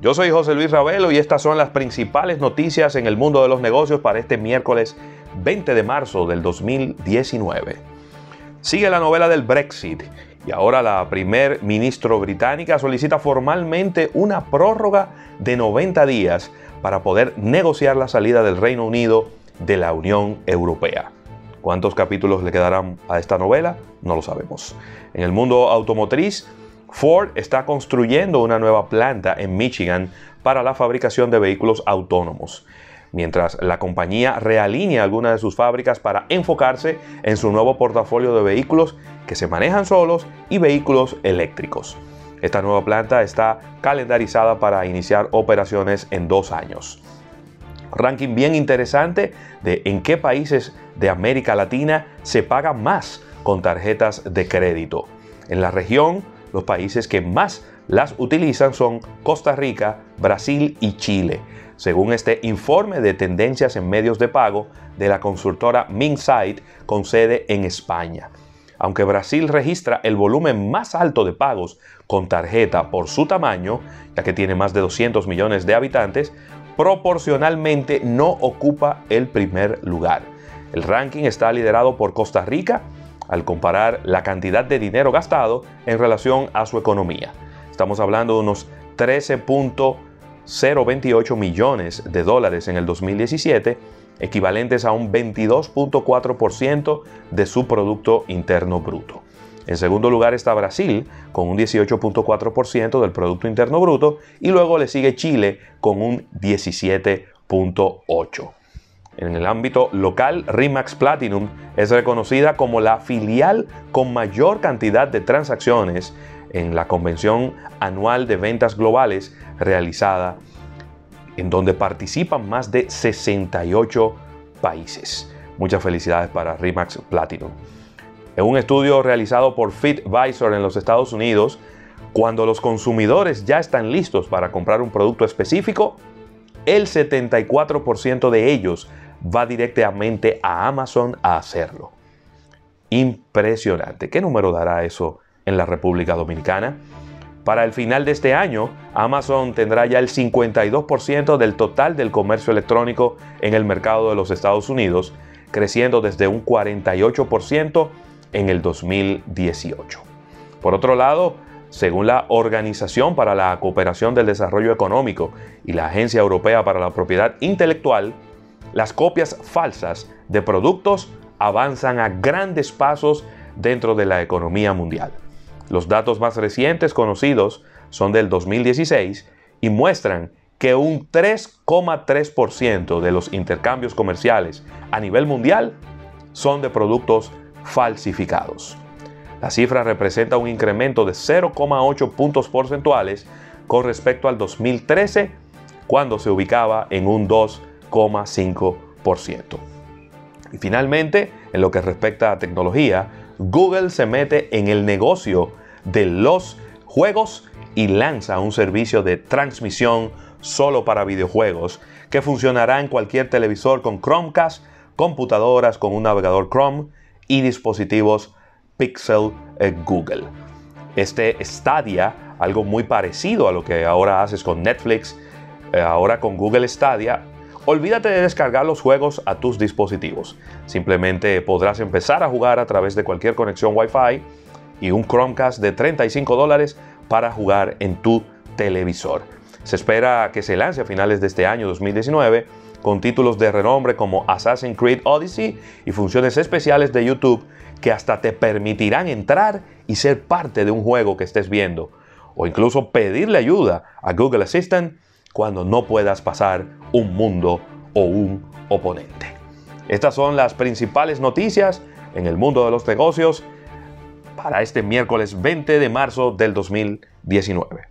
Yo soy José Luis Ravelo y estas son las principales noticias en el mundo de los negocios para este miércoles 20 de marzo del 2019. Sigue la novela del Brexit y ahora la primer ministro británica solicita formalmente una prórroga de 90 días para poder negociar la salida del Reino Unido de la Unión Europea. ¿Cuántos capítulos le quedarán a esta novela? No lo sabemos. En el mundo automotriz, Ford está construyendo una nueva planta en Michigan para la fabricación de vehículos autónomos, mientras la compañía realinea algunas de sus fábricas para enfocarse en su nuevo portafolio de vehículos que se manejan solos y vehículos eléctricos. Esta nueva planta está calendarizada para iniciar operaciones en dos años. Ranking bien interesante de en qué países de América Latina se paga más con tarjetas de crédito. En la región, los países que más las utilizan son Costa Rica, Brasil y Chile, según este informe de tendencias en medios de pago de la consultora Minsight con sede en España. Aunque Brasil registra el volumen más alto de pagos con tarjeta por su tamaño, ya que tiene más de 200 millones de habitantes, proporcionalmente no ocupa el primer lugar. El ranking está liderado por Costa Rica, al comparar la cantidad de dinero gastado en relación a su economía. Estamos hablando de unos 13.028 millones de dólares en el 2017, equivalentes a un 22.4% de su Producto Interno Bruto. En segundo lugar está Brasil con un 18.4% del Producto Interno Bruto y luego le sigue Chile con un 17.8%. En el ámbito local, Rimax Platinum es reconocida como la filial con mayor cantidad de transacciones en la convención anual de ventas globales realizada, en donde participan más de 68 países. Muchas felicidades para Rimax Platinum. En un estudio realizado por FitVisor en los Estados Unidos, cuando los consumidores ya están listos para comprar un producto específico, el 74% de ellos va directamente a Amazon a hacerlo. Impresionante. ¿Qué número dará eso en la República Dominicana? Para el final de este año, Amazon tendrá ya el 52% del total del comercio electrónico en el mercado de los Estados Unidos, creciendo desde un 48% en el 2018. Por otro lado, según la Organización para la Cooperación del Desarrollo Económico y la Agencia Europea para la Propiedad Intelectual, las copias falsas de productos avanzan a grandes pasos dentro de la economía mundial. Los datos más recientes conocidos son del 2016 y muestran que un 3,3% de los intercambios comerciales a nivel mundial son de productos falsificados. La cifra representa un incremento de 0,8 puntos porcentuales con respecto al 2013, cuando se ubicaba en un 2 y finalmente, en lo que respecta a tecnología, Google se mete en el negocio de los juegos y lanza un servicio de transmisión solo para videojuegos que funcionará en cualquier televisor con Chromecast, computadoras con un navegador Chrome y dispositivos Pixel eh, Google. Este Stadia, algo muy parecido a lo que ahora haces con Netflix, eh, ahora con Google Stadia, Olvídate de descargar los juegos a tus dispositivos. Simplemente podrás empezar a jugar a través de cualquier conexión Wi-Fi y un Chromecast de 35 dólares para jugar en tu televisor. Se espera que se lance a finales de este año 2019 con títulos de renombre como Assassin's Creed Odyssey y funciones especiales de YouTube que hasta te permitirán entrar y ser parte de un juego que estés viendo o incluso pedirle ayuda a Google Assistant cuando no puedas pasar un mundo o un oponente. Estas son las principales noticias en el mundo de los negocios para este miércoles 20 de marzo del 2019.